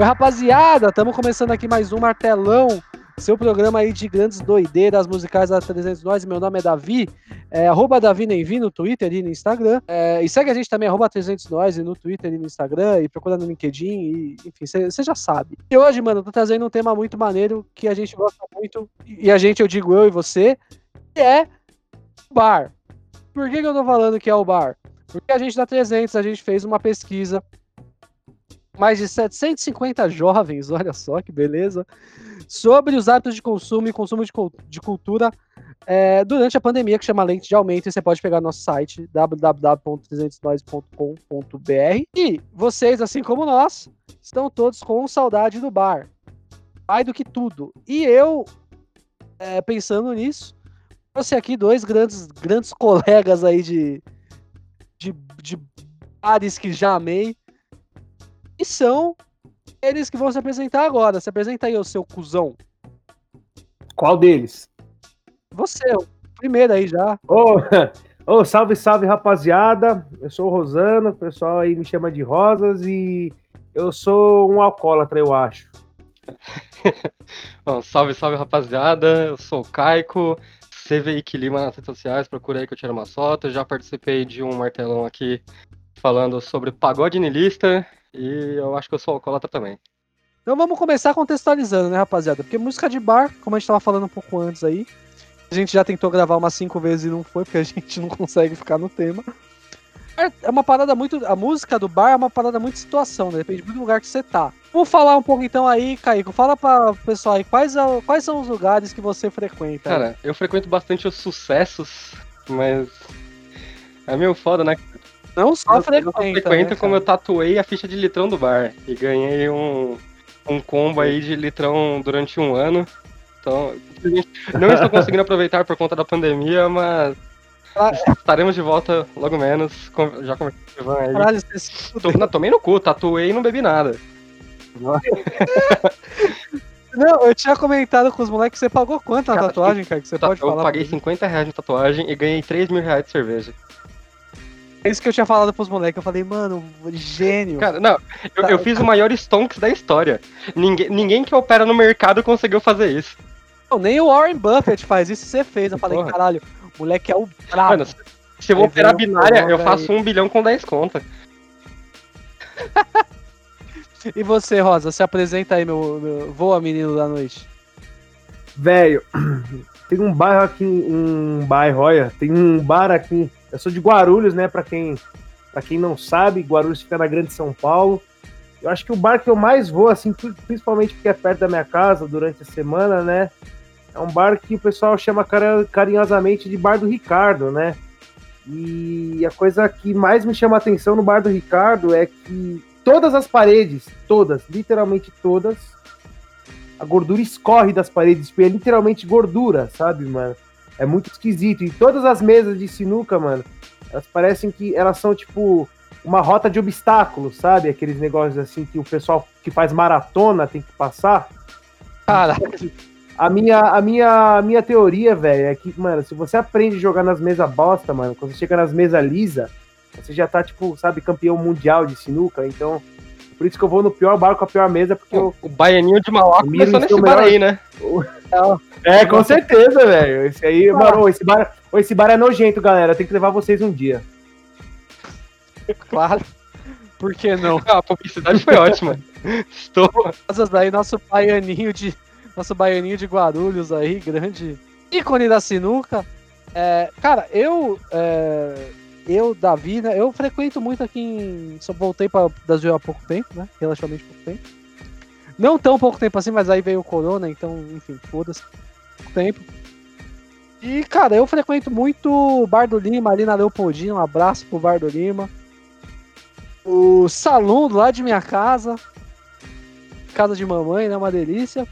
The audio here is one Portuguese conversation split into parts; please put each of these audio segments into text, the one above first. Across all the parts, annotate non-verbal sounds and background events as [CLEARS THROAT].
Oi, rapaziada, estamos começando aqui mais um Martelão, seu programa aí de grandes doideiras musicais da 300 Nós. Meu nome é Davi, é, arroba Davi Nenvi no Twitter e no Instagram. É, e segue a gente também, arroba 300 Nós no Twitter e no Instagram, e procura no LinkedIn, e, enfim, você já sabe. E hoje, mano, eu tô trazendo um tema muito maneiro que a gente gosta muito, e a gente, eu digo eu e você, que é bar. Por que, que eu tô falando que é o bar? Porque a gente da 300, a gente fez uma pesquisa mais de 750 jovens, [LAUGHS] olha só que beleza, sobre os hábitos de consumo e consumo de, de cultura é, durante a pandemia, que chama Lente de Aumento, e você pode pegar nosso site www.300nós.com.br. E vocês, assim como nós, estão todos com saudade do bar. Mais do que tudo. E eu, é, pensando nisso, trouxe aqui dois grandes, grandes [LAUGHS] colegas aí de, de, de bares que já amei e são eles que vão se apresentar agora. Se apresenta aí, o seu cuzão. Qual deles? Você, o primeiro aí já. Ô, [LAUGHS] oh, oh, salve, salve, rapaziada. Eu sou o Rosano, o pessoal aí me chama de Rosas e eu sou um alcoólatra, eu acho. [LAUGHS] Bom, salve, salve, rapaziada. Eu sou o Caico. CVI Lima nas redes sociais, procura aí que eu tiro uma foto. Já participei de um martelão aqui falando sobre pagode nilista e eu acho que eu sou alcoólatra também. Então vamos começar contextualizando, né, rapaziada? Porque música de bar, como a gente tava falando um pouco antes aí, a gente já tentou gravar umas cinco vezes e não foi, porque a [LAUGHS] gente não consegue ficar no tema. É uma parada muito. A música do bar é uma parada muito situação, né? Depende muito do lugar que você tá. Vamos falar um pouco então aí, Caíco. Fala para o pessoal aí, quais, é, quais são os lugares que você frequenta? Cara, eu frequento bastante os sucessos, mas. É meio foda, né? Não só eu, frequenta. Eu frequento né, como eu tatuei a ficha de litrão do bar. E ganhei um, um combo aí de litrão durante um ano. Então, não estou conseguindo aproveitar por conta da pandemia, mas estaremos de volta logo menos. Já conversei com o Ivan aí. Caralho, você... Não, tomei no cu, tatuei e não bebi nada. [LAUGHS] Não, eu tinha comentado com os moleques, você pagou quanto na cara, tatuagem, cara? Que você pode eu falar? Eu paguei 50 reais na tatuagem e ganhei 3 mil reais de cerveja. É isso que eu tinha falado pros moleques. Eu falei, mano, gênio. Cara, não, eu, eu fiz o maior stonks da história. Ninguém, ninguém que opera no mercado conseguiu fazer isso. Não, nem o Warren Buffett faz isso, você fez. Eu falei, Porra. caralho, o moleque é o brabo. Mano, se eu vou operar binária, eu faço aí. um bilhão com 10 contas. [LAUGHS] e você, Rosa, se apresenta aí, meu, meu voa menino da noite. Velho, [CLEARS THROAT] tem um bairro aqui, um bairro, olha, tem um bar aqui eu sou de Guarulhos, né? Para quem, pra quem não sabe, Guarulhos fica na Grande São Paulo. Eu acho que o bar que eu mais vou, assim, principalmente porque é perto da minha casa durante a semana, né? É um bar que o pessoal chama carinhosamente de Bar do Ricardo, né? E a coisa que mais me chama a atenção no Bar do Ricardo é que todas as paredes, todas, literalmente todas, a gordura escorre das paredes, porque é literalmente gordura, sabe, mano? É muito esquisito. E todas as mesas de sinuca, mano, elas parecem que elas são tipo uma rota de obstáculos, sabe? Aqueles negócios assim que o pessoal que faz maratona tem que passar. Caralho. A minha, a minha, a minha teoria, velho, é que, mano, se você aprende a jogar nas mesas bosta, mano, quando você chega nas mesas lisa, você já tá, tipo, sabe, campeão mundial de sinuca, então por isso que eu vou no pior bar com a pior mesa, porque o, eu. O baianinho de Mauá começou nesse bar aí, né? É, com certeza, velho. Esse aí, ah. mano, esse bar, esse bar é nojento, galera. Tem que levar vocês um dia. [LAUGHS] Claro. Por que não? Ah, a publicidade foi ótima. [LAUGHS] Estou. Daí, nosso baianinho de. Nosso baianinho de Guarulhos aí, grande ícone da sinuca. É, cara, eu. É, eu, Davi, né? Eu frequento muito aqui em. Só voltei para Brasil há pouco tempo, né? Relativamente pouco tempo. Não tão pouco tempo assim, mas aí veio o Corona, então, enfim, foda-se. Tempo. E, cara, eu frequento muito o Bar do Lima ali na Leopoldina. Um abraço pro Bar do Lima. O salão lado de minha casa. Casa de mamãe, né? Uma delícia.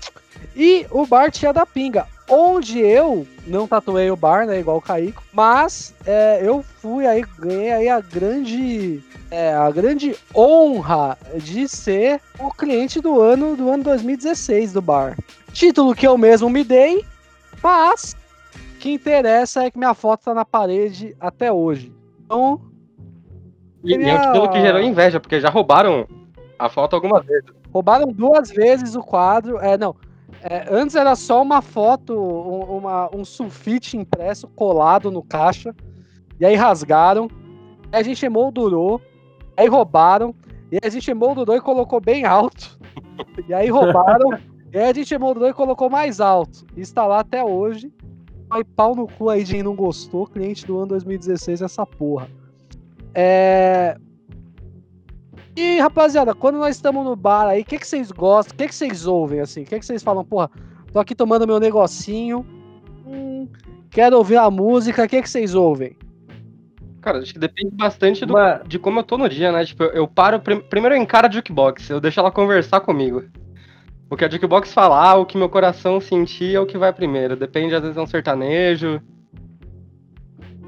E o Bar Tia da Pinga onde eu não tatuei o bar, né, igual o Caíco, mas é, eu fui aí, ganhei aí a grande, é, a grande honra de ser o cliente do ano, do ano 2016 do bar. Título que eu mesmo me dei, mas o que interessa é que minha foto tá na parede até hoje. Então... E, minha... é um título que gerou inveja, porque já roubaram a foto alguma vez. Roubaram duas vezes o quadro. É, não. É, antes era só uma foto, um, uma, um sulfite impresso colado no caixa. E aí rasgaram. Aí a gente emoldurou. Aí roubaram. E aí a gente emoldurou e colocou bem alto. E aí roubaram. [LAUGHS] e aí a gente emoldurou e colocou mais alto. E está lá até hoje. Aí pau no cu aí de quem não gostou. Cliente do ano 2016, essa porra. É. E, rapaziada, quando nós estamos no bar aí, o que, que vocês gostam? O que, que vocês ouvem, assim? O que, que vocês falam? Porra, tô aqui tomando meu negocinho. Hum, quero ouvir a música. O que, que vocês ouvem? Cara, acho que depende bastante do, de como eu tô no dia, né? Tipo, eu, eu paro. Prim, primeiro eu encaro a jukebox, eu deixo ela conversar comigo. O que a jukebox falar, o que meu coração sentir é o que vai primeiro. Depende, às vezes é um sertanejo.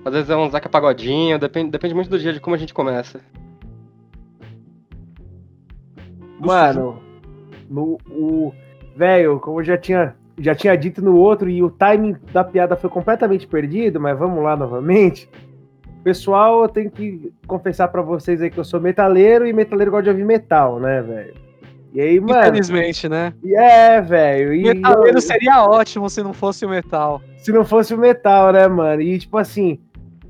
Às vezes é um Zeca Pagodinho, depende, depende muito do dia, de como a gente começa. Mano, no, o. Velho, como eu já tinha, já tinha dito no outro, e o timing da piada foi completamente perdido, mas vamos lá novamente. Pessoal, eu tenho que confessar para vocês aí que eu sou metaleiro e metaleiro gosta de ouvir metal, né, velho? E aí, mano. Infelizmente, né? É, velho. Metaleiro eu... seria ótimo se não fosse o metal. Se não fosse o metal, né, mano? E tipo assim,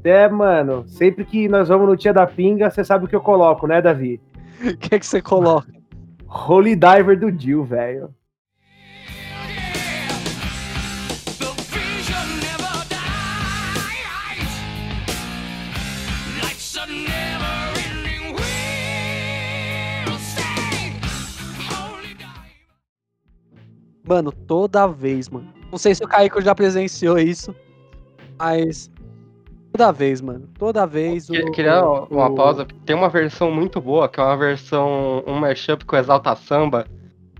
é, mano, sempre que nós vamos no Tia da Pinga, você sabe o que eu coloco, né, Davi? [LAUGHS] O que é que você coloca? Holy Diver do Jill, velho. Mano, toda vez, mano. Não sei se o Kaique já presenciou isso, mas toda vez, mano. Toda vez. O, Queria uma o... pausa. Tem uma versão muito boa, que é uma versão, um mashup com Exalta Samba,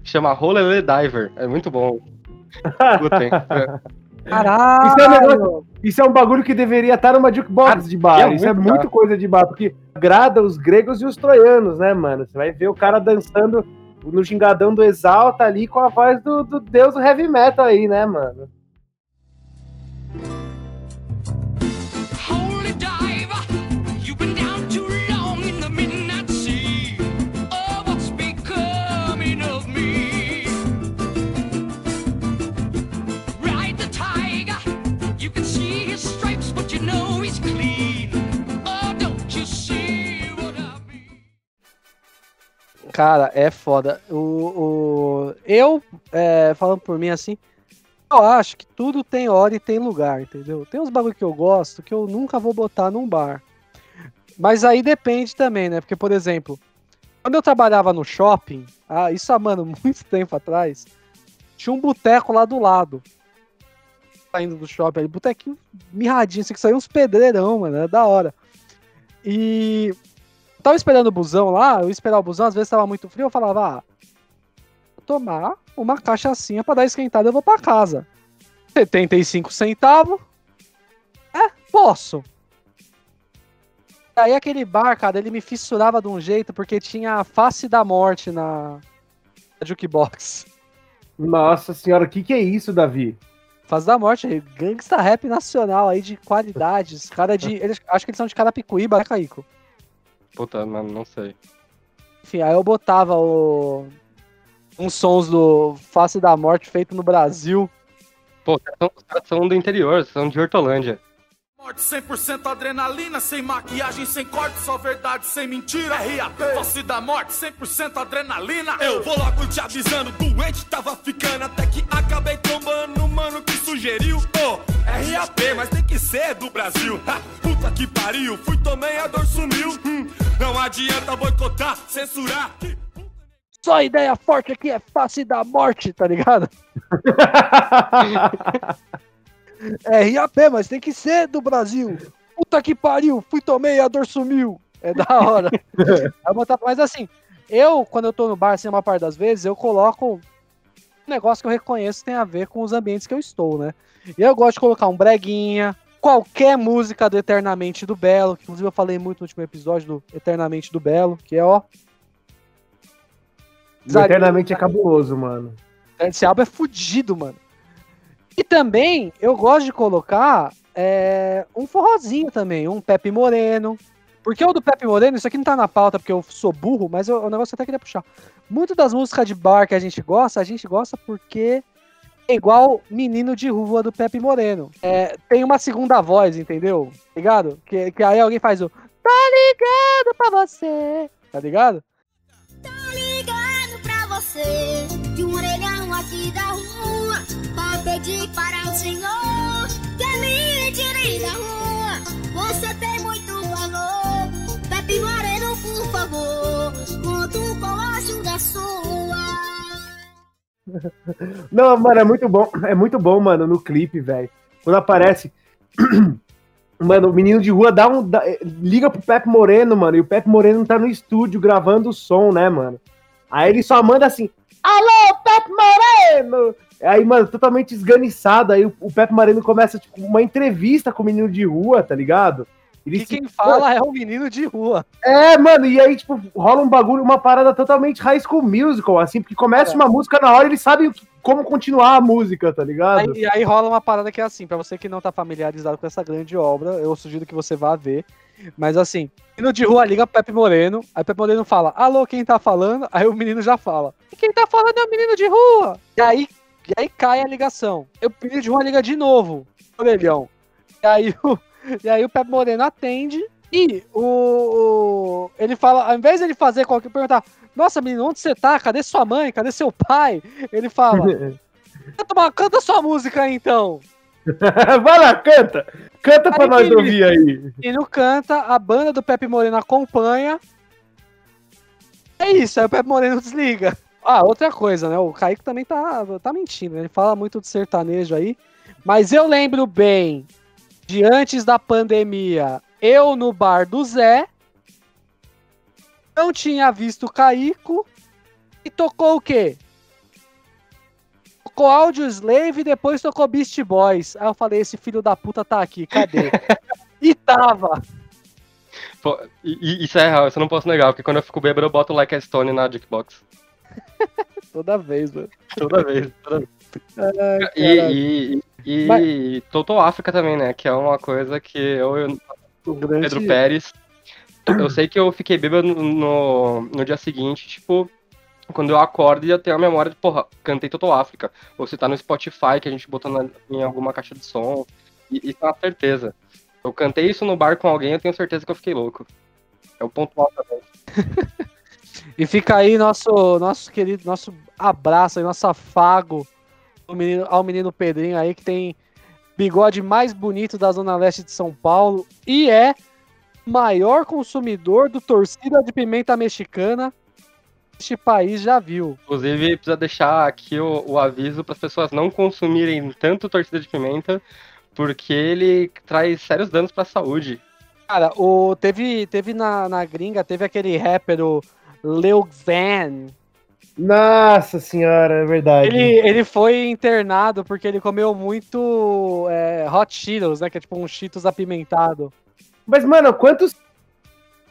que chama Rolele Diver. É muito bom. Escutem. [LAUGHS] Caralho! Isso é, um negócio, isso é, um bagulho que deveria estar numa jukebox cara, de bar. É isso é muito coisa de bar, porque agrada os gregos e os troianos, né, mano? Você vai ver o cara dançando no gingadão do Exalta ali com a voz do, do deus do heavy metal aí, né, mano? Cara, é foda. O, o... Eu, é, falando por mim assim, eu acho que tudo tem hora e tem lugar, entendeu? Tem uns bagulho que eu gosto que eu nunca vou botar num bar. Mas aí depende também, né? Porque, por exemplo, quando eu trabalhava no shopping, ah, isso há, mano, [LAUGHS] muito tempo atrás, tinha um boteco lá do lado. Saindo do shopping ali, botequinho mirradinho, assim, que saiu uns pedreirão, mano, é da hora. E tava esperando o busão lá, eu esperar o busão, às vezes tava muito frio, eu falava, ah, vou tomar uma cachaçinha pra dar esquentada, eu vou pra casa. 75 centavos. É, posso. Aí aquele bar, cara, ele me fissurava de um jeito porque tinha a face da morte na, na jukebox. Nossa senhora, o que, que é isso, Davi? Face da morte, gangsta rap nacional aí de qualidades. Cara de. Eles, acho que eles são de Carapicuíba, né, Caico? Puta, não, não sei. Enfim, aí eu botava o... uns sons do Face da Morte feito no Brasil. Pô, caras são do interior, são de Hortolândia. Morte 100% adrenalina, sem maquiagem, sem corte, só verdade, sem mentira. RAP, face da morte, 100% adrenalina. Eu vou logo te avisando, doente tava ficando, até que acabei tombando o mano que sugeriu. Oh, RAP, mas tem que ser do Brasil. Ha, puta que pariu, fui, tomei, a dor sumiu. Hum, não adianta boicotar, censurar. Só ideia forte aqui é face da morte, tá ligado? [LAUGHS] É RAP, mas tem que ser do Brasil. Puta que pariu, fui tomei, a dor sumiu. É da hora. [LAUGHS] mas assim, eu, quando eu tô no bar, assim, uma parte das vezes, eu coloco um negócio que eu reconheço que tem a ver com os ambientes que eu estou, né? E eu gosto de colocar um breguinha, qualquer música do Eternamente do Belo, que inclusive eu falei muito no último episódio do Eternamente do Belo, que é ó. Eternamente é cabuloso, mano. Esse álbum é fudido, mano. E também eu gosto de colocar é, um forrozinho também, um Pepe Moreno. Porque o do Pepe Moreno, isso aqui não tá na pauta porque eu sou burro, mas eu- o negócio eu até queria puxar. Muito das músicas de bar que a gente gosta, a gente gosta porque é igual Menino de Rua do Pepe Moreno. É, tem uma segunda voz, entendeu? Ligado? Que, que aí alguém faz o Tá ligado pra você. Tá ligado? ligado pra você de um orelhão aqui da rua pra pedir para o senhor que me tire da rua. Você tem muito valor, Pepe Moreno, por favor, conto com a ajuda sua. [LAUGHS] Não, mano, é muito bom. É muito bom, mano, no clipe, velho. Quando aparece. [CLEARS THROAT] Mano, o menino de rua dá um. dá- liga pro Pepe Moreno, mano. E o Pepe Moreno tá no estúdio gravando o som, né, mano? Aí ele só manda assim: Alô, Pepe Moreno! Aí, mano, totalmente esganiçado. Aí o, o Pepe Moreno começa, tipo, uma entrevista com o menino de rua, tá ligado? Ele E se- quem fala é o menino de rua. É, mano, e aí, tipo, rola um bagulho, uma parada totalmente high school musical, assim, porque começa É. uma música na hora e ele sabe que- como continuar a música, tá ligado? Aí, e aí rola uma parada que é assim, pra você que não tá familiarizado com essa grande obra, eu sugiro que você vá ver. Mas assim, menino de rua liga Pepe Moreno, aí o Pepe Moreno fala, alô, quem tá falando? Aí o menino já fala, e quem tá falando é o menino de rua. E aí, e aí cai a ligação. E menino de rua liga de novo, orelhão. E aí [LAUGHS] o, e aí o Pepe Moreno atende e o, o- ele fala, ao invés de ele fazer qualquer perguntar, nossa, menino, onde você tá? Cadê sua mãe? Cadê seu pai? Ele fala, [LAUGHS] canta, uma- canta sua música aí, então. [LAUGHS] Vai lá, canta! Canta pra Aí, nós Felipe. ouvir aí. E no canta, a banda do Pepe Moreno acompanha. É isso, aí o Pepe Moreno desliga. Ah, outra coisa, né? O Kaique também tá, tá mentindo, né? Ele fala muito de sertanejo aí. Mas eu lembro bem de antes da pandemia, eu no bar do Zé, não tinha visto o Caico e tocou o quê? Tocou Audio Slave e depois tocou Beast Boys. Aí eu falei, esse filho da puta tá aqui, cadê? [LAUGHS] e tava. Pô, isso é real, isso eu não posso negar, porque quando eu fico bêbado eu boto Like a Stone na Jukebox. [LAUGHS] Toda vez, mano. Toda vez, toda vez. Ai, E, e, e, Mas- Total África também, né? Que é uma coisa que eu, grande- Pedro Pérez. Eu sei que eu fiquei bêbado no, no, dia seguinte, tipo, quando eu acordo e eu tenho a memória de, porra, cantei Total África. Ou se tá no Spotify, que a gente botou na- em alguma caixa de som. E isso é uma certeza. Eu cantei isso no bar com alguém, eu tenho certeza que eu fiquei louco. É o ponto alto também. [LAUGHS] E fica aí nosso, nosso querido, nosso abraço aí, nosso afago ao menino, ao menino Pedrinho aí, que tem bigode mais bonito da Zona Leste de São Paulo e é maior consumidor do torcida de pimenta mexicana que este país já viu. Inclusive, precisa deixar aqui o, o aviso para as pessoas não consumirem tanto torcida de pimenta, porque ele traz sérios danos para a saúde. Cara, o, teve, teve na, na gringa, teve aquele rapper, o Lil Van, Nossa senhora, é verdade. Ele, ele foi internado porque ele comeu muito é, Hot Cheetos, né? Que é tipo um Cheetos apimentado. Mas, mano, quantos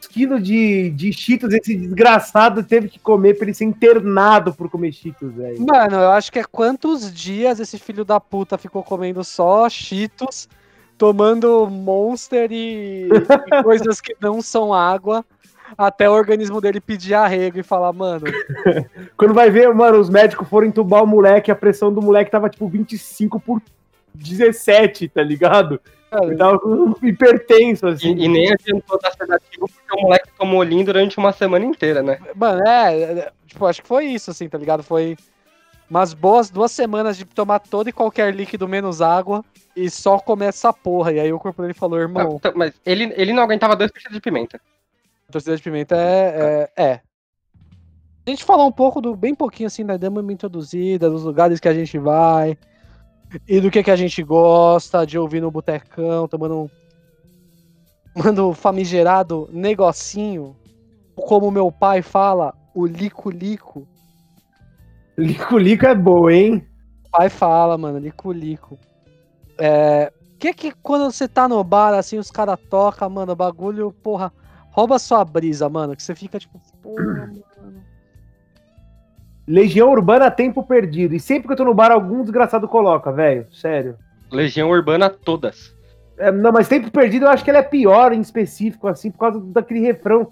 quilos de, de cheetos esse desgraçado teve que comer pra ele ser internado por comer cheetos, velho? Mano, eu acho que é quantos dias esse filho da puta ficou comendo só Cheetos, tomando Monster e, e [LAUGHS] coisas que não são água, até o organismo dele pedir arrego e falar, mano, [LAUGHS] Quando vai ver, mano, os médicos foram entubar o moleque, a pressão do moleque tava tipo 25 por 17, tá ligado? Ele tava com hipertenso, E, assim. e nem adiantou dar sedativo, porque o moleque tomou lean durante uma semana inteira, né? Mano, é, é, tipo, acho que foi isso, assim, tá ligado? Foi umas boas duas semanas de tomar todo e qualquer líquido menos água e só comer essa porra. E aí o corpo dele falou, irmão, Então, mas ele, ele não aguentava dois peixes de pimenta. Torcida de pimenta é, é, é. A gente falou um pouco do, bem pouquinho assim? Demos uma introduzida, dos lugares que a gente vai e do que, que a gente gosta de ouvir no botecão, tomando um, tomando um famigerado negocinho, como meu pai fala, o lico-lico. Lico-lico é boa, hein? pai fala, mano, lico-lico. É. Que que quando você tá no bar, assim, os caras tocam, mano, o bagulho, porra, rouba sua brisa, mano, que você fica tipo, porra, mano. Legião Urbana Tempo Perdido. E sempre que eu tô no bar, algum desgraçado coloca, velho. Sério. Legião Urbana todas. É, não, mas Tempo Perdido eu acho que ele é pior em específico, assim, por causa daquele refrão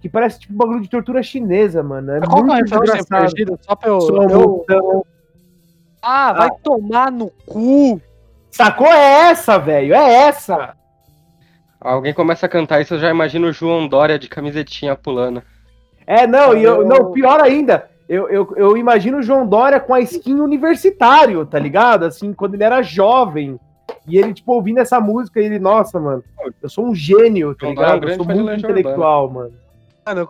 que parece tipo um bagulho de tortura chinesa, mano. É Qual que é o muito refrão. Perdido? Só pra eu. Sou eu-. Ah, vai tomar no cu! Sacou? É essa, velho. É essa. Alguém começa a cantar isso, eu já imagino o João Dória de camisetinha pulando. É, não, e eu, Eu- não, pior ainda. Eu, eu, eu imagino o João Dória com a skin universitário, tá ligado? Assim, quando ele era jovem. E ele, tipo, ouvindo essa música, e ele, nossa, mano, eu sou um gênio, tá é um ligado? Eu grande sou muito intelectual, mano. Mano,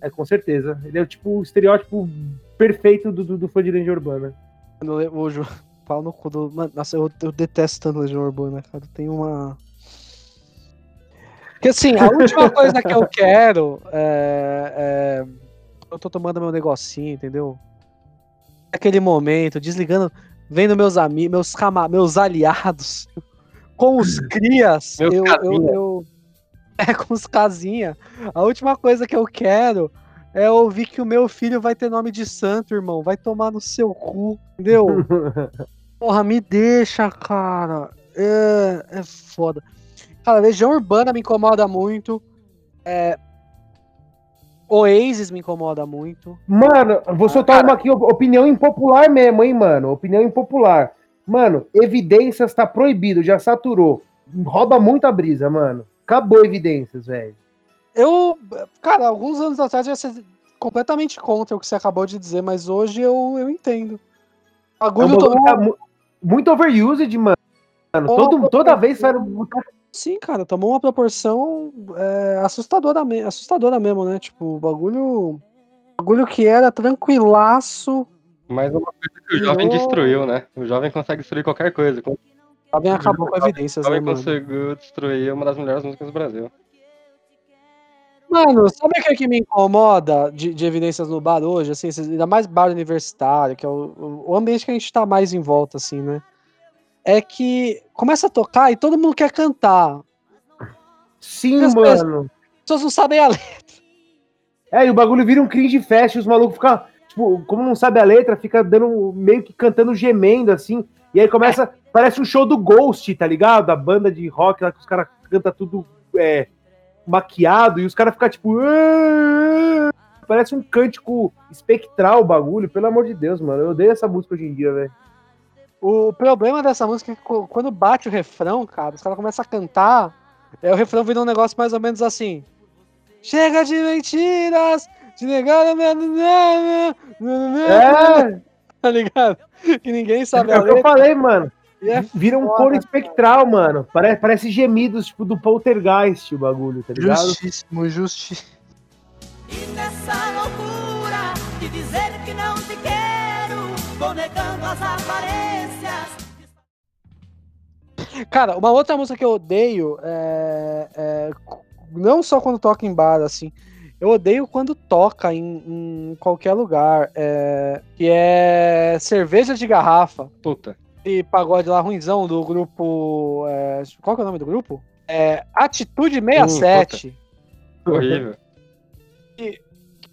É, com certeza. Ele é, tipo, o estereótipo perfeito do, do, do fã de Legião Urbana. Eu- Ju- pau no cu do. Mano, nossa, eu, eu detesto tanto Legião Urbana, cara. Tem uma. Porque assim, a última [LAUGHS] coisa que eu quero é, é. Eu tô tomando meu negocinho, entendeu? Aquele momento, desligando, vendo meus amigos, meus, cama, meus aliados, [LAUGHS] com os crias. Meus eu, eu, eu- [LAUGHS] É, com os casinha. A última coisa que eu quero é ouvir que o meu filho vai ter nome de santo, irmão. Vai tomar no seu cu, entendeu? Porra, me deixa, cara. É, é foda. Cara, Legião Urbana me incomoda muito. É... Oasis me incomoda muito. Mano, vou soltar cara. uma aqui, op- opinião impopular mesmo, hein, mano? Opinião impopular. Mano, evidências tá proibido, já saturou. Rouba muita brisa, mano. Acabou evidências, velho. Eu, cara, alguns anos atrás eu ia ser completamente contra o que você acabou de dizer, mas hoje eu, eu entendo. O É tá mu- muito overused, mano. Todo, toda vez sai um- Sim, cara, tomou uma proporção é, assustadora, me- assustadora mesmo, né? Tipo, o bagulho. Bagulho que era tranquilaço, Mas uma coisa que o jovem destruiu, né? O jovem consegue destruir qualquer coisa. O também acabou com evidências, né, jovem mano? conseguiu destruir uma das melhores músicas do Brasil. Mano, sabe o que, é que me incomoda de, de evidências no bar hoje? Assim, ainda mais bar universitário, que é o, o- o ambiente que a gente tá mais em volta, assim, né? É que começa a tocar e todo mundo quer cantar. Sim, As mano. As pessoas não sabem a [LAUGHS] letra. É, e o bagulho vira um cringe fest, os malucos ficam, tipo, como não sabe a letra, fica dando meio que cantando gemendo assim. E aí começa, parece um show do Ghost, tá ligado? A banda de rock lá que os caras cantam tudo é, maquiado e os caras ficam tipo. "Ah!" Parece um cântico espectral o bagulho, pelo amor de Deus, mano. Eu odeio essa música hoje em dia, velho. O problema dessa música é que quando bate o refrão, cara, os caras começam a cantar, é, o refrão vira um negócio mais ou menos assim. Chega de mentiras, de negar a minha... É, [LAUGHS] Tá ligado? Que ninguém é sabe a o que eu falei, mano. é Vira um coro espectral, mano. Parece, parece gemidos, tipo, do poltergeist o bagulho, tá ligado? Justíssimo, justíssimo. E nessa loucura Cara, uma outra música que eu odeio é, é, não só quando toca em bar, assim. Eu odeio quando toca em, em qualquer lugar. é, que é cerveja de garrafa. Puta. E pagode lá ruimzão do grupo. é, qual que é o nome do grupo? É, Atitude 67. Horrível.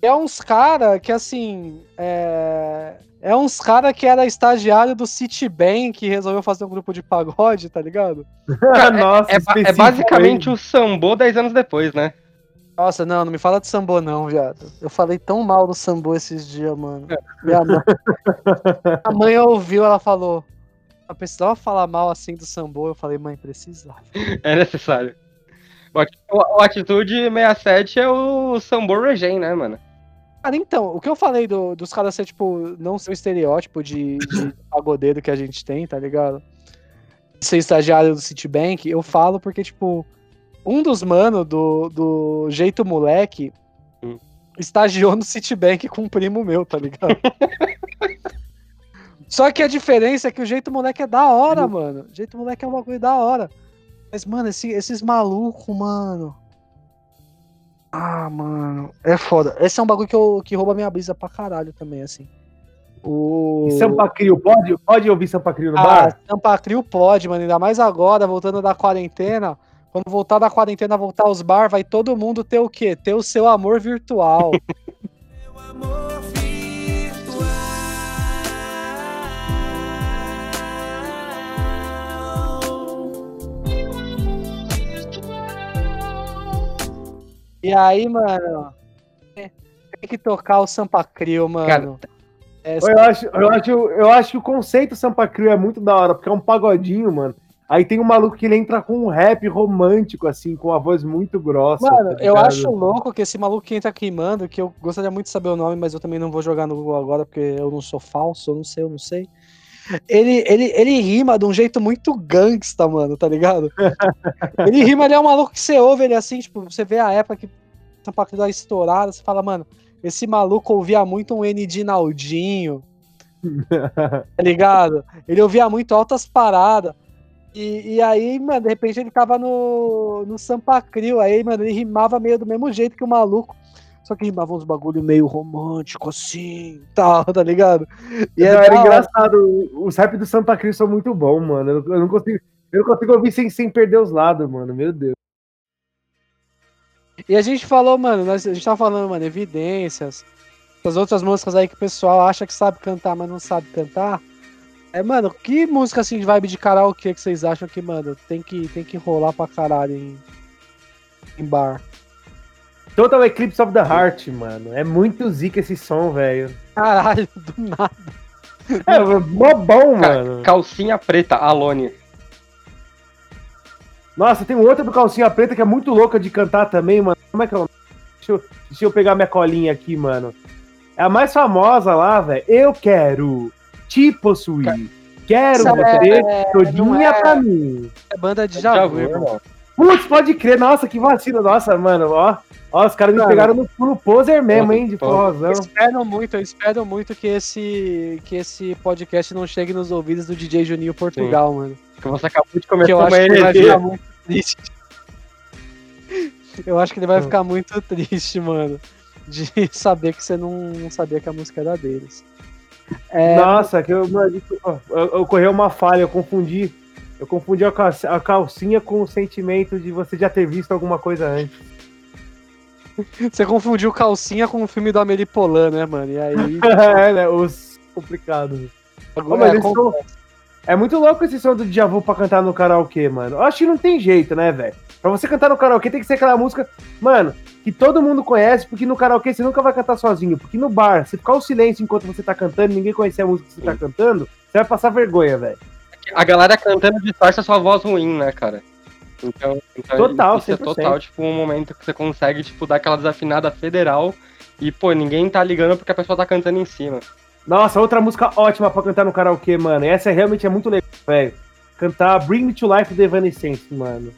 é uns cara que assim. É, é uns cara que era estagiário do Citibank que resolveu fazer um grupo de pagode, tá ligado? [LAUGHS] Nossa, É, é específico, basicamente o sambô 10 anos depois, né? Nossa, não, não me fala de sambô não, viado. Eu falei tão mal do sambô esses dias, mano. Minha mãe, a mãe ouviu, ela falou. Eu precisava falar mal assim do sambô. Eu falei, mãe, precisava. É necessário. O- o Atitude 67 é o sambô regen, né, mano? Cara, então, o que eu falei do- dos caras ser, tipo, não ser o estereótipo de, de [LAUGHS] pagodeiro que a gente tem, tá ligado? Ser estagiário do Citibank, eu falo porque, tipo, um dos mano do, do Jeito Moleque Hum. estagiou no Citibank com um primo meu, tá ligado? [LAUGHS] Só que a diferença é que o Jeito Moleque é da hora, mano. O Jeito Moleque é um bagulho da hora. Mas, mano, esse- esses malucos, mano. Ah, mano. É foda. Esse é um bagulho que, eu, que rouba minha brisa pra caralho também, assim. O. E Sampa Crio, pode, pode ouvir Sampa Crio no Ah, bar? Sampa Crio pode, mano. Ainda mais agora, voltando da quarentena. Quando voltar da quarentena, voltar aos bar, vai todo mundo ter o quê? Ter o seu amor virtual. [LAUGHS] [LAUGHS] Meu amor virtual. E aí, mano, tem que tocar o Sampa Crio, mano. Cara, É, Eu acho, eu, acho, eu acho que o conceito Sampa Crio é muito da hora, porque é um pagodinho, mano. Aí tem um maluco que ele entra com um rap romântico, assim, com uma voz muito grossa. Mano, tá eu acho louco que esse maluco que entra queimando, que eu gostaria muito de saber o nome, mas eu também não vou jogar no Google agora, porque eu não sou falso, eu não sei, eu não sei. Ele, ele, ele rima de um jeito muito gangsta, mano, tá ligado? [LAUGHS] ele rima, ele é um maluco que você ouve ele assim, tipo, você vê a época que Paulo dá estourada, você fala, mano, esse maluco ouvia muito um N de Naldinho, [LAUGHS] tá ligado? Ele ouvia muito altas paradas. E, e aí, mano, de repente ele tava no, no Sampa Crio, aí, mano, ele rimava meio do mesmo jeito que o maluco. Só que rimava uns bagulho meio romântico, assim, tal, tá ligado? E Não, era hora. engraçado. Os rap do Santa Cruz são muito bons, mano. Eu, eu não consigo, eu não consigo ouvir sem, sem perder os lados, mano. Meu Deus. E a gente falou, mano, nós- a gente tava falando, mano, evidências. As outras músicas aí que o pessoal acha que sabe cantar, mas não sabe cantar. É, mano, que música assim de vibe de karaokê que vocês acham que, mano, tem que, tem que rolar pra caralho em, em bar? Total Eclipse of the Heart, mano. É muito zica esse som, velho. Caralho, do nada. É, mó bom, Cara, mano. calcinha preta, Alone. Nossa, tem outra do Calcinha Preta que é muito louca de cantar também, mano. Como é que é o nome? Deixa eu, deixa eu pegar minha colinha aqui, mano. É a mais famosa lá, velho. Eu quero te possuir. Quero Essa você é- todinha não é- pra mim. É banda de Já Javu, irmão. Putz, pode crer. Nossa, que vacina. Nossa, mano, ó. Ó, os caras me Cara. pegaram no pulo poser mesmo, hein, de forrozão. Eu espero muito, eu espero muito que esse, que esse podcast não chegue nos ouvidos do DJ Juninho Portugal, mano. Que você acabou de começar eu uma acho que ele vai ficar muito triste. Eu acho que ele vai Hum. ficar muito triste, mano. De [LAUGHS] saber que você não, sabia que a música era deles. É, Nossa, que eu, ocorreu uma falha, eu confundi. Eu confundi a calcinha com o sentimento de você já ter visto alguma coisa antes. [LAUGHS] Você confundiu calcinha com o filme do Amélie Polan, né, mano? E aí. [LAUGHS] é, né? Os complicados. agora mas é, com- É muito louco esse som do Djavu pra cantar no karaokê, mano. Eu acho que não tem jeito, né, velho? Pra você cantar no karaokê tem que ser aquela música, mano, que todo mundo conhece, porque no karaokê você nunca vai cantar sozinho. Porque no bar, se ficar o silêncio enquanto você tá cantando, ninguém conhecer a música que você tá cantando, você vai passar vergonha, velho. A galera cantando distorce a sua voz ruim, né, cara? Então, então Total, isso é 100%. total, tipo, um momento que você consegue, tipo, dar aquela desafinada federal e, pô, ninguém tá ligando porque a pessoa tá cantando em cima. Nossa, outra música ótima pra cantar no karaokê, mano. Essa realmente é muito legal, velho. Cantar Bring Me to Life do Evanescence, mano.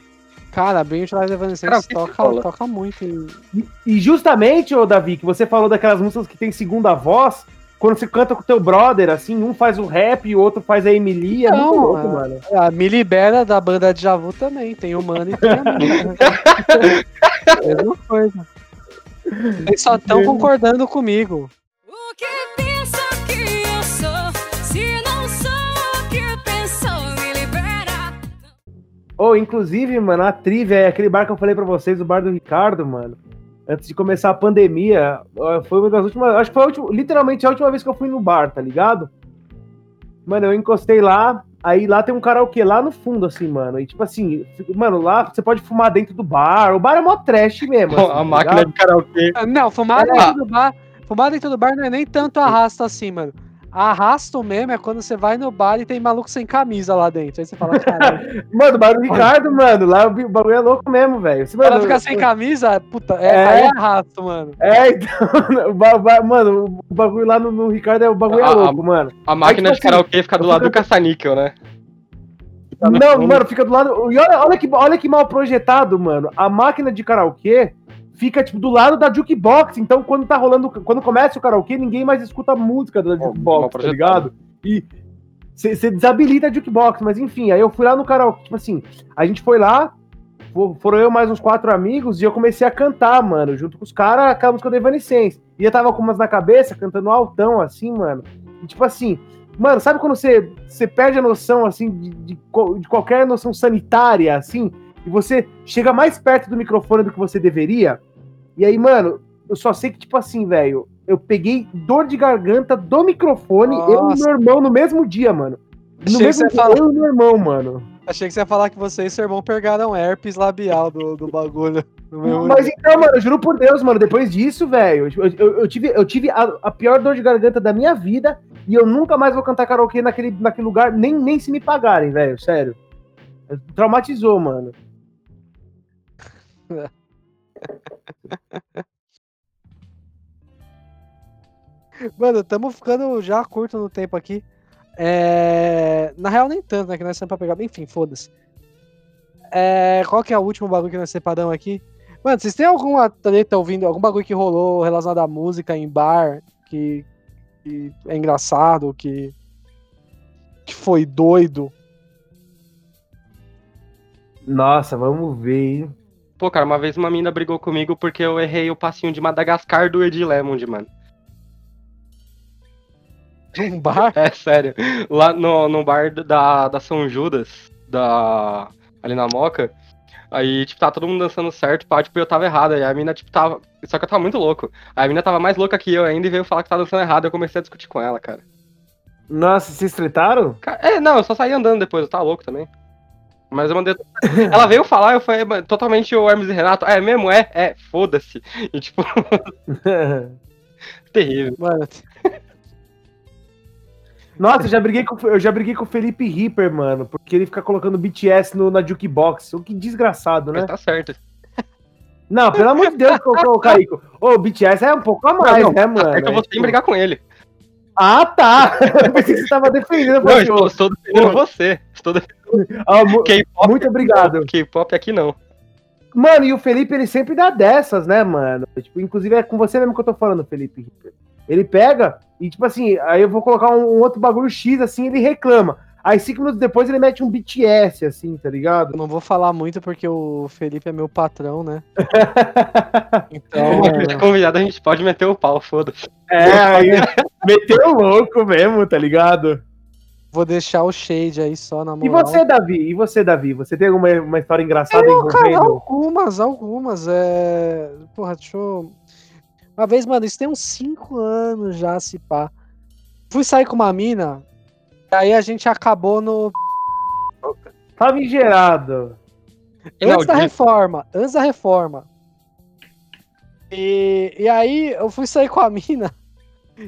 Cara, Bring It Live Evanescence Cara, o que que toca, toca muito. E, e justamente, ô Davi, que você falou daquelas músicas que tem segunda voz, quando você canta com teu brother, assim, um faz o rap e o outro faz a Emily, é muito Não, louco, é- mano. A Me Libera da banda de Javu também. Tem o Mano e tem a mina. [LAUGHS] Mesma coisa. Eles só estão concordando comigo. O que pensa que eu sou? Se não sou o que pensou, me libera. Ou, inclusive, mano, a Trivia é aquele bar que eu falei pra vocês, o bar do Ricardo, mano. Antes de começar a pandemia, foi uma das últimas. Acho que foi a última, literalmente a última vez que eu fui no bar, tá ligado? Mano, eu encostei lá, aí lá tem um karaokê lá no fundo, assim, mano. E tipo assim, mano, lá você pode fumar dentro do bar. O bar é mó trash mesmo. [LAUGHS] assim, a tá máquina ligado? de karaokê. Ah, Não, fumar Ah. dentro do bar. Fumar dentro do bar não é nem tanto arrasta assim, mano. Arrasto mesmo é quando você vai no bar e tem maluco sem camisa lá dentro. Aí você fala, caralho. [LAUGHS] Mano, o bar do Ricardo, mano, lá o bagulho é louco mesmo, velho. Você- O cara mano, fica sem camisa, puta, é, É. aí é arrasto, mano. É, então, [LAUGHS] o ba- ba- mano, o bagulho lá no, no Ricardo é o bagulho é Ah, louco, mano. A máquina tipo de karaokê fica do lado do caça-níquel, né? Não, mano, fica do lado. E olha, olha, que, olha que mal projetado, mano. A máquina de karaokê fica, tipo, do lado da jukebox. Então, quando tá rolando. Quando começa o karaokê, ninguém mais escuta a música da jukebox, tá ligado? E você desabilita a jukebox. Mas enfim, aí eu fui lá no karaokê. Tipo assim, a gente foi lá. fo- Foram eu mais uns quatro amigos e eu comecei a cantar, mano, junto com os caras, aquela música do Evanescence. E eu tava com umas na cabeça, cantando altão, assim, mano. E tipo assim, mano, sabe quando você, perde a noção, assim, de, de, de qualquer noção sanitária, assim, e você chega mais perto do microfone do que você deveria? E aí, mano, eu só sei que, tipo assim, velho, eu peguei dor de garganta do microfone, eu e Nossa. meu irmão no mesmo dia, mano. No Achei que mesmo você dia, fala- eu e meu irmão, mano. Achei que você ia falar que você e seu irmão pegaram herpes labial do, do bagulho. Mas então, mano, eu juro por Deus, mano, depois disso, velho, eu, eu- eu tive, eu tive a, a pior dor de garganta da minha vida e eu nunca mais vou cantar karaokê naquele, naquele lugar, nem, nem se me pagarem, velho, sério. Traumatizou, mano. Mano, estamos ficando já curto no tempo aqui. É... Na real, nem tanto, né? Que nós estamos pra pegar. Enfim, foda-se. É... Qual que é o último bagulho que nós separamos aqui? Mano, vocês têm alguma treta ouvindo, algum bagulho que rolou relacionado à música em bar que, que é engraçado, que, que foi doido? Nossa, vamos ver, hein? Pô, cara, uma vez uma mina brigou comigo porque eu errei o passinho de Madagascar do Ed Lemond, mano. Num bar? [LAUGHS] É sério. Lá no, no bar da, da São Judas, da, ali na Moca, aí, tipo, tá todo mundo dançando certo, pá, tipo, eu tava errado. Aí a mina, tipo, tava. Só que eu tava muito louco. Aí a mina tava mais louca que eu ainda e veio falar que tava dançando errado. Eu comecei a discutir com ela, cara. Nossa, vocês tretaram? Ca- É, não, eu só saí andando depois, eu tava louco também. Mas eu mandei. Ela veio falar, eu falei, "Mano, totalmente o Hermes e Renato. É mesmo? É? É, foda-se. [LAUGHS] E, tipo, [LAUGHS] terrível. Mano, Nossa, eu já briguei com, eu já briguei com o Felipe Ripper, mano, porque ele fica colocando BTS no, na jukebox. O que desgraçado, né? Mas tá certo. Não, pelo amor de Deus, ô, Caíco. Ô, o BTS é um pouco a mais, Não, né, mano? É que eu vou ter que brigar com ele. Ah, tá! [LAUGHS] Eu pensei que você tava defendendo. Não, estou, estou defendendo você. Estou defendendo ah, K-pop. Muito obrigado. K-pop aqui não. Mano, e o Felipe, ele sempre dá dessas, né, mano? Tipo, inclusive é com você mesmo que eu tô falando, Felipe. Ele pega e, tipo assim, aí eu vou colocar um, um outro bagulho X, assim, ele reclama. Aí cinco minutos depois ele mete um BTS, assim, tá ligado? eu não vou falar muito porque o Felipe é meu patrão, né? [LAUGHS] Então, Como a gente é convidado, a gente pode meter o pau, foda-se. É, aí meteu o louco mesmo, tá ligado? vou deixar o shade aí só na E moral. você, Davi? E você, Davi? Você tem alguma uma história engraçada Cara, envolvendo? algumas, algumas. É... Porra, deixa eu. Uma vez, mano, isso tem uns 5 anos já, se pá. Fui sair com uma mina, e aí a gente acabou no. Tava gerado. Antes da reforma. Antes da reforma. E, e aí eu fui sair com a [LAUGHS] mina.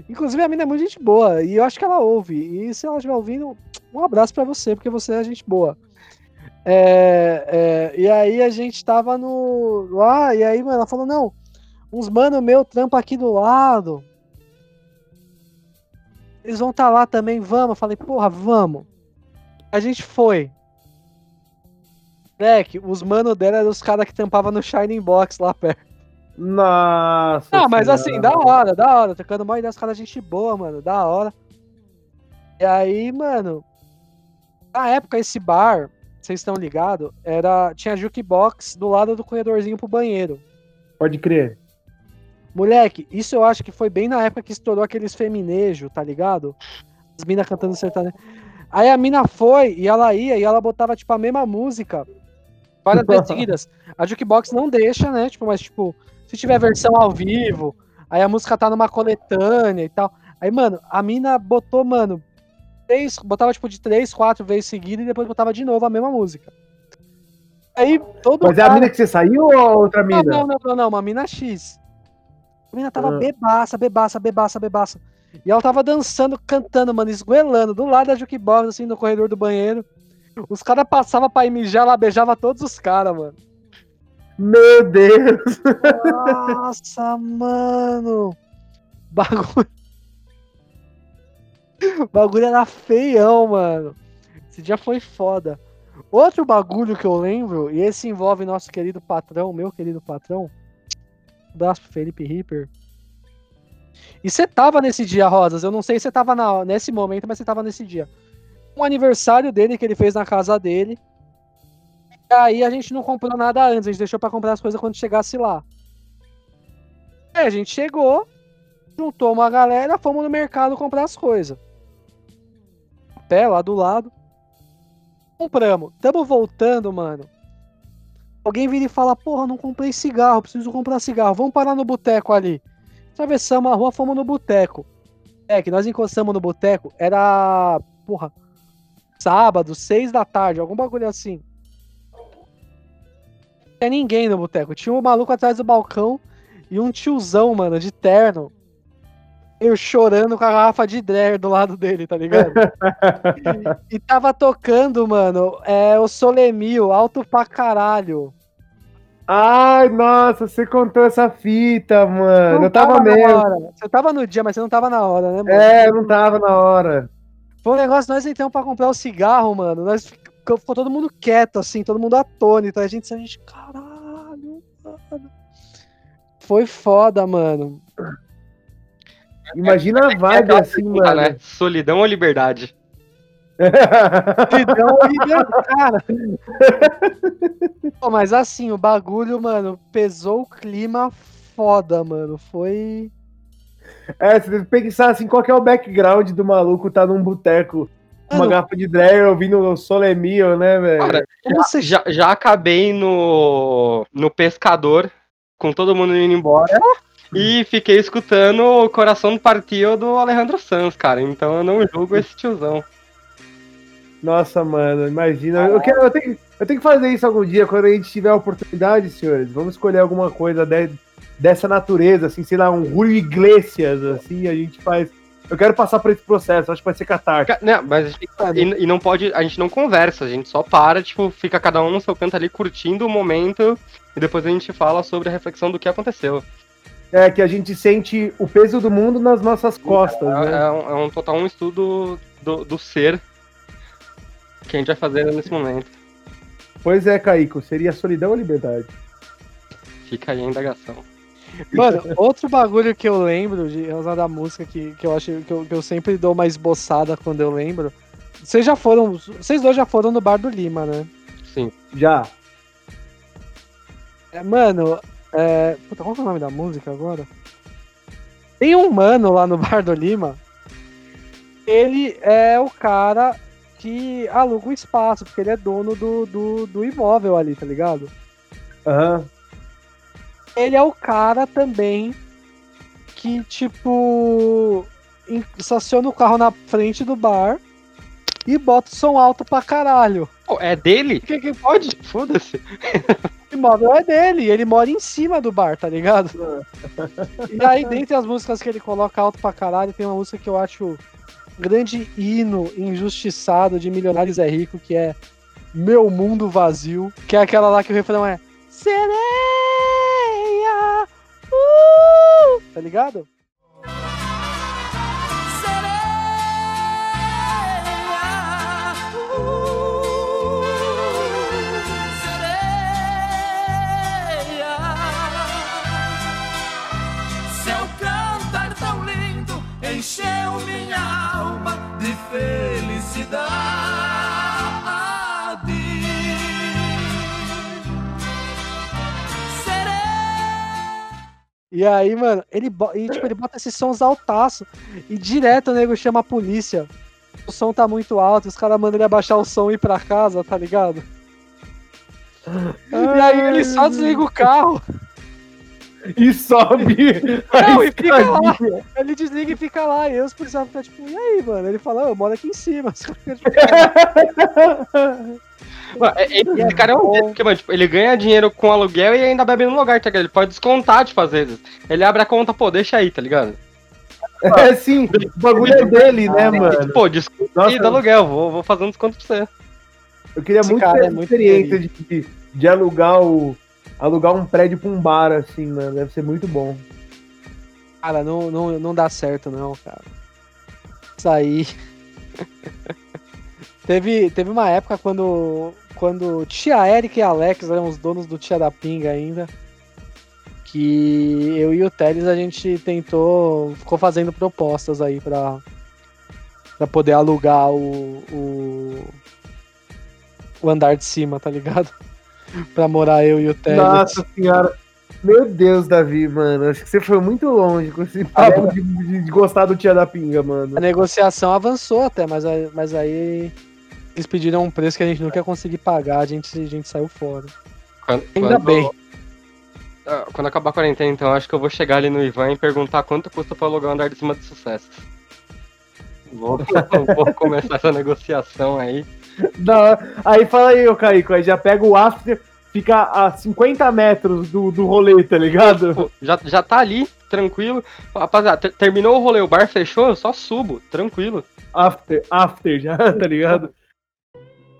Inclusive a mina é muito gente boa. E eu acho que ela ouve. E se ela estiver ouvindo, um abraço pra você, porque você é gente boa. É, é, e aí a gente tava no. lá, e aí, mano, ela falou, não, uns mano meu trampa aqui do lado. Eles vão estar lá também, vamos. Eu falei, porra, vamos. A gente foi. Moleque, os mano dela eram os caras que tampavam no Shining Box lá perto. Nossa. Ah, mas Senhora. assim, da hora, da hora. Tocando mó ideia, os caras gente boa, mano, da hora. E aí, mano, na época esse bar, vocês estão ligados, era tinha jukebox do lado do corredorzinho pro banheiro. Pode crer. Moleque, isso eu acho que foi bem na época que estourou aqueles feminejo, tá ligado? As minas cantando sertanejo. Aí a mina foi e ela ia e ela botava, tipo, a mesma música várias vezes [LAUGHS] seguidas. A jukebox não deixa, né? Tipo, mas, tipo, se tiver versão ao vivo, aí a música tá numa coletânea e tal. Aí, mano, a mina botou, mano, três, botava, tipo, de três, quatro vezes seguida e depois botava de novo a mesma música. Aí todo Mas é a cara- mina que você saiu ou outra não, mina? não, não, não, não, uma mina X. A mina tava Ah. bebaça, bebaça, bebaça, bebaça. E ela tava dançando, cantando, mano, esgoelando, do lado da jukebox, assim, no corredor do banheiro. Os caras passavam pra ir mijar, ela beijava todos os caras, mano. Meu Deus. Nossa, [LAUGHS] mano. Bagulho. [LAUGHS] Bagulho era feião, mano. Esse dia foi foda. Outro bagulho que eu lembro, e esse envolve nosso querido patrão, meu querido patrão. Abraço pro Felipe Ripper. E você tava nesse dia, Rosas. Eu não sei se você tava na- nesse momento, mas você tava nesse dia. Um aniversário dele que ele fez na casa dele. E aí a gente não comprou nada antes, a gente deixou pra comprar as coisas quando chegasse lá. Aí a gente chegou, juntou uma galera, fomos no mercado comprar as coisas. Pé lá do lado. Compramos. Tamo voltando, mano. Alguém vira e fala, porra, não comprei cigarro, preciso comprar cigarro. Vamos parar no boteco ali. Atravessamos a rua, fomos no boteco. É, que nós encostamos no boteco, era. Porra. sábado, seis da tarde, algum bagulho assim. Não tinha ninguém no boteco. Tinha um maluco atrás do balcão e um tiozão, mano, de terno. Eu chorando com a garrafa de Dreher do lado dele, tá ligado? [LAUGHS] e tava tocando, mano, é, o Solemil, alto pra caralho. Ai, nossa, você contou essa fita, mano. Não eu tava, na mesmo. hora. Você tava no dia, mas você não tava na hora, né, mano? É, eu não tava na hora. Foi um negócio, nós entramos pra comprar o cigarro, mano. Nós ficou, ficou todo mundo quieto, assim, todo mundo atônito. A gente, a gente, caralho, mano. Foi foda, mano. Imagina a vibe aquela assim, mano. né? Solidão ou liberdade? Pidão e cara. Pô, mas assim, o bagulho, mano, pesou o clima foda, mano. Foi. É, você deve pensar assim, qual que é o background do maluco tá num boteco com uma Mano. garrafa de Dreyer ouvindo o Solemio, né, velho? Cara, Como você já, já acabei no, no pescador, com todo mundo indo embora. E fiquei escutando o Coração do Partido do Alejandro Sanz, cara. Então eu não julgo esse tiozão. Nossa, mano, imagina. Eu, quero, eu, tenho, eu tenho que fazer isso algum dia, quando a gente tiver a oportunidade, senhores. Vamos escolher alguma coisa de- dessa natureza, assim, sei lá, um Julio Iglesias, assim, a gente faz. Eu quero passar por esse processo, acho que vai ser catártico. Ca- Não, mas gente, e, e não pode, a gente não conversa, a gente só para, tipo, fica cada um no seu canto ali curtindo o momento e depois a gente fala sobre a reflexão do que aconteceu. É que a gente sente o peso do mundo nas nossas costas, É, né? é um, é um total um estudo do, do ser que a gente vai fazer nesse momento. Pois é, Caíco, seria solidão ou liberdade? Fica aí a indagação. Mano, outro bagulho que eu lembro de relação da música que, que eu acho que eu, que eu sempre dou uma esboçada quando eu lembro. Vocês já foram. Vocês dois já foram no bar do Lima, né? Sim. Já. É, mano, é. Puta, qual que é o nome da música agora? Tem um mano lá no bar do Lima. Ele é o cara que aluga um espaço, porque ele é dono do, do, do imóvel ali, tá ligado? Aham. ele é o cara também que, tipo, estaciona o carro na frente do bar e bota o som alto pra caralho. Pô, é dele? O que que Pode? Foda-se. [LAUGHS] o imóvel é dele, ele mora em cima do bar, tá ligado? E aí, dentre as músicas que ele coloca alto pra caralho, tem uma música que eu acho grande hino injustiçado de Milionários é Rico, que é Meu Mundo Vazio, que é aquela lá que o refrão é Sereia, uh! tá ligado? Encheu minha alma de felicidade. E aí, mano, ele, e, tipo, ele bota esses sons altaço e direto o nego chama a polícia. O som tá muito alto, os caras mandam ele abaixar o som e ir pra casa, tá ligado? E aí ele só desliga o carro, E sobe. Não, e fica lá. ele desliga e fica lá. E aí os policiais ficam tipo, e aí, mano? Ele fala, "Ah, eu moro aqui em cima. [LAUGHS] Tipo, Mano, é- é- Esse cara é um dedo, porque, mano, tipo, ele ganha dinheiro com aluguel e ainda bebe no lugar, tá ligado? Ele pode descontar, tipo, às vezes. Ele abre a conta, pô, deixa aí, tá ligado? É sim, o bagulho é dele, né, mano? Pô, desconta Nossa. aí do aluguel, vou, vou fazer um desconto pra você. Eu queria Esse muito cara ter é experiência de, de alugar o. Alugar um prédio pra um bar, assim, mano. Deve ser muito bom. Cara, não, não, não dá certo, não, cara. Isso aí. [LAUGHS] teve, teve uma época quando, quando Tia Eric e Alex eram os donos do Tia da Pinga ainda. Que eu e o Teles a gente tentou. Ficou fazendo propostas aí pra, pra poder alugar o, o. o andar de cima, tá ligado? Pra morar eu e o Teles. Nossa senhora. Meu Deus, Davi, mano. Acho que você foi muito longe com esse papo de, de- de gostar do Tia da Pinga, mano. A negociação avançou até, mas, aí- mas aí eles pediram um preço que a gente nunca ia conseguir pagar, a gente, a gente saiu fora. Quando, Ainda quando- bem. Ah, Quando acabar a quarentena, então, acho que eu vou chegar ali no Ivan e perguntar quanto custa pra alugar um andar de cima de sucesso. Vou, [LAUGHS] vou começar essa negociação aí. Da- Aí fala aí, ô Caico, aí já pega o after, fica a 50 metros do, do rolê, tá ligado? Já, já tá ali, tranquilo. Rapaziada, ter- terminou o rolê, o bar fechou, eu só subo, tranquilo. After, after já, [LAUGHS] tá ligado?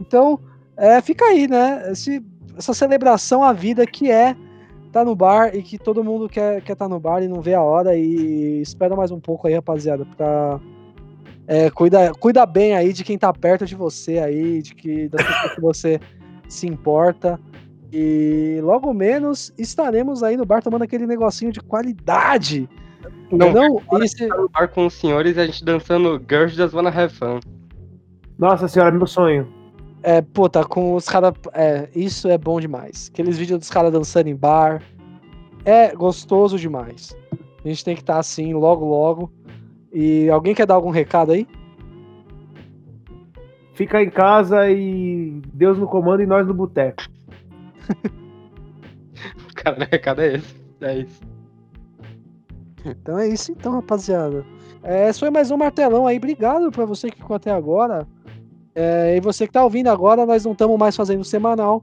Então, é, fica aí, né? Esse- essa celebração à vida que é tá no bar e que todo mundo quer quer tá no bar e não vê a hora e espera mais um pouco aí, rapaziada, pra é, cuida, cuida bem aí de quem tá perto de você aí, de que das pessoas que você se importa. E logo menos estaremos aí no bar tomando aquele negocinho de qualidade. Não, não esse, no bar com os senhores e a gente dançando Girls Just Wanna Have Fun. Nossa senhora, meu sonho. É, puta, com os caras. É, isso é bom demais. Aqueles vídeos dos caras dançando em bar. É gostoso demais. A gente tem que estar assim logo, logo. E alguém quer dar algum recado aí? Fica em casa e Deus no comando e nós no boteco. [LAUGHS] Cara, o recado é esse. É isso. Então é isso então, rapaziada. É, esse foi mais um martelão aí. Obrigado pra você que ficou até agora. É, e você que tá ouvindo agora, nós não estamos mais fazendo semanal.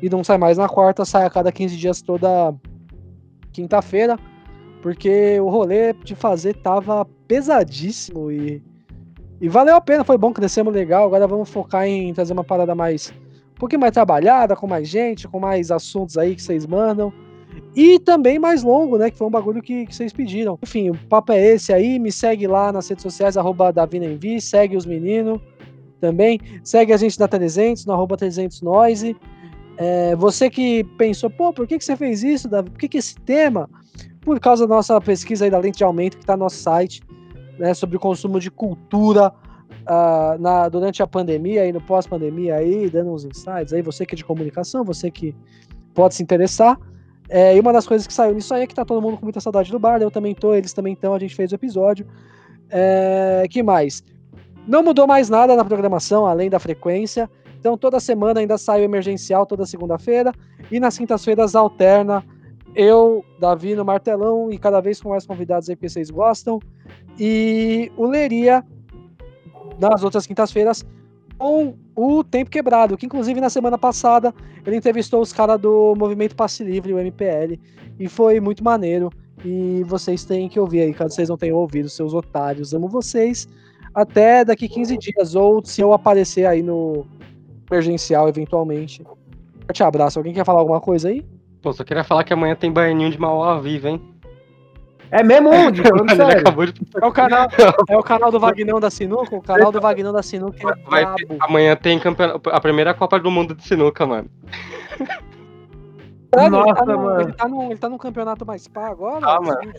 E não sai mais na quarta, sai a cada 15 dias toda quinta-feira. Porque o rolê de fazer tava pesadíssimo e, e valeu a pena, foi bom, crescemos legal. Agora vamos focar em trazer uma parada mais. Um pouquinho mais trabalhada, com mais gente, com mais assuntos aí que vocês mandam. E também mais longo, né? Que foi um bagulho que, que vocês pediram. Enfim, o papo é esse aí. Me segue lá nas redes sociais, arroba DaviNenvi, segue os meninos também. Segue a gente da 300, no arroba 300 Noise. É, você que pensou, pô, por que, que você fez isso, Davi? Por que, que esse tema? Por causa da nossa pesquisa aí da lente de aumento que está no nosso site, né? Sobre o consumo de cultura ah, na, durante a pandemia e no pós-pandemia aí, dando uns insights aí. Você que é de comunicação, você que pode se interessar. É, e uma das coisas que saiu nisso aí é que tá todo mundo com muita saudade do bar, eu também tô, eles também estão, a gente fez o episódio. É, que mais? Não mudou mais nada na programação, além da frequência. Então toda semana ainda sai o emergencial, toda segunda-feira. E nas quintas-feiras alterna eu, Davi no Martelão, e cada vez com mais convidados aí que vocês gostam. E o Leria nas outras quintas-feiras com o Tempo Quebrado, que inclusive na semana passada ele entrevistou os caras do Movimento Passe Livre, o MPL, e foi muito maneiro. E vocês têm que ouvir aí, caso vocês não tenham ouvido, seus otários. Amo vocês. Até daqui 15 dias, ou se eu aparecer aí no emergencial eventualmente. Forte abraço. Alguém quer falar alguma coisa aí? Pô, só queria falar que amanhã tem baianinho de Mauá vivo, hein? É mesmo [LAUGHS] onde? Ele acabou de... É o canal, é o canal do Vagnão da Sinuca? O canal do Vagnão da Sinuca é Vai ter- brabo. amanhã tem a primeira Copa do Mundo de sinuca, mano. Sério, ele, Nossa, tá no, mano. ele, tá num, ele tá num campeonato mais pá agora? Tá, mano.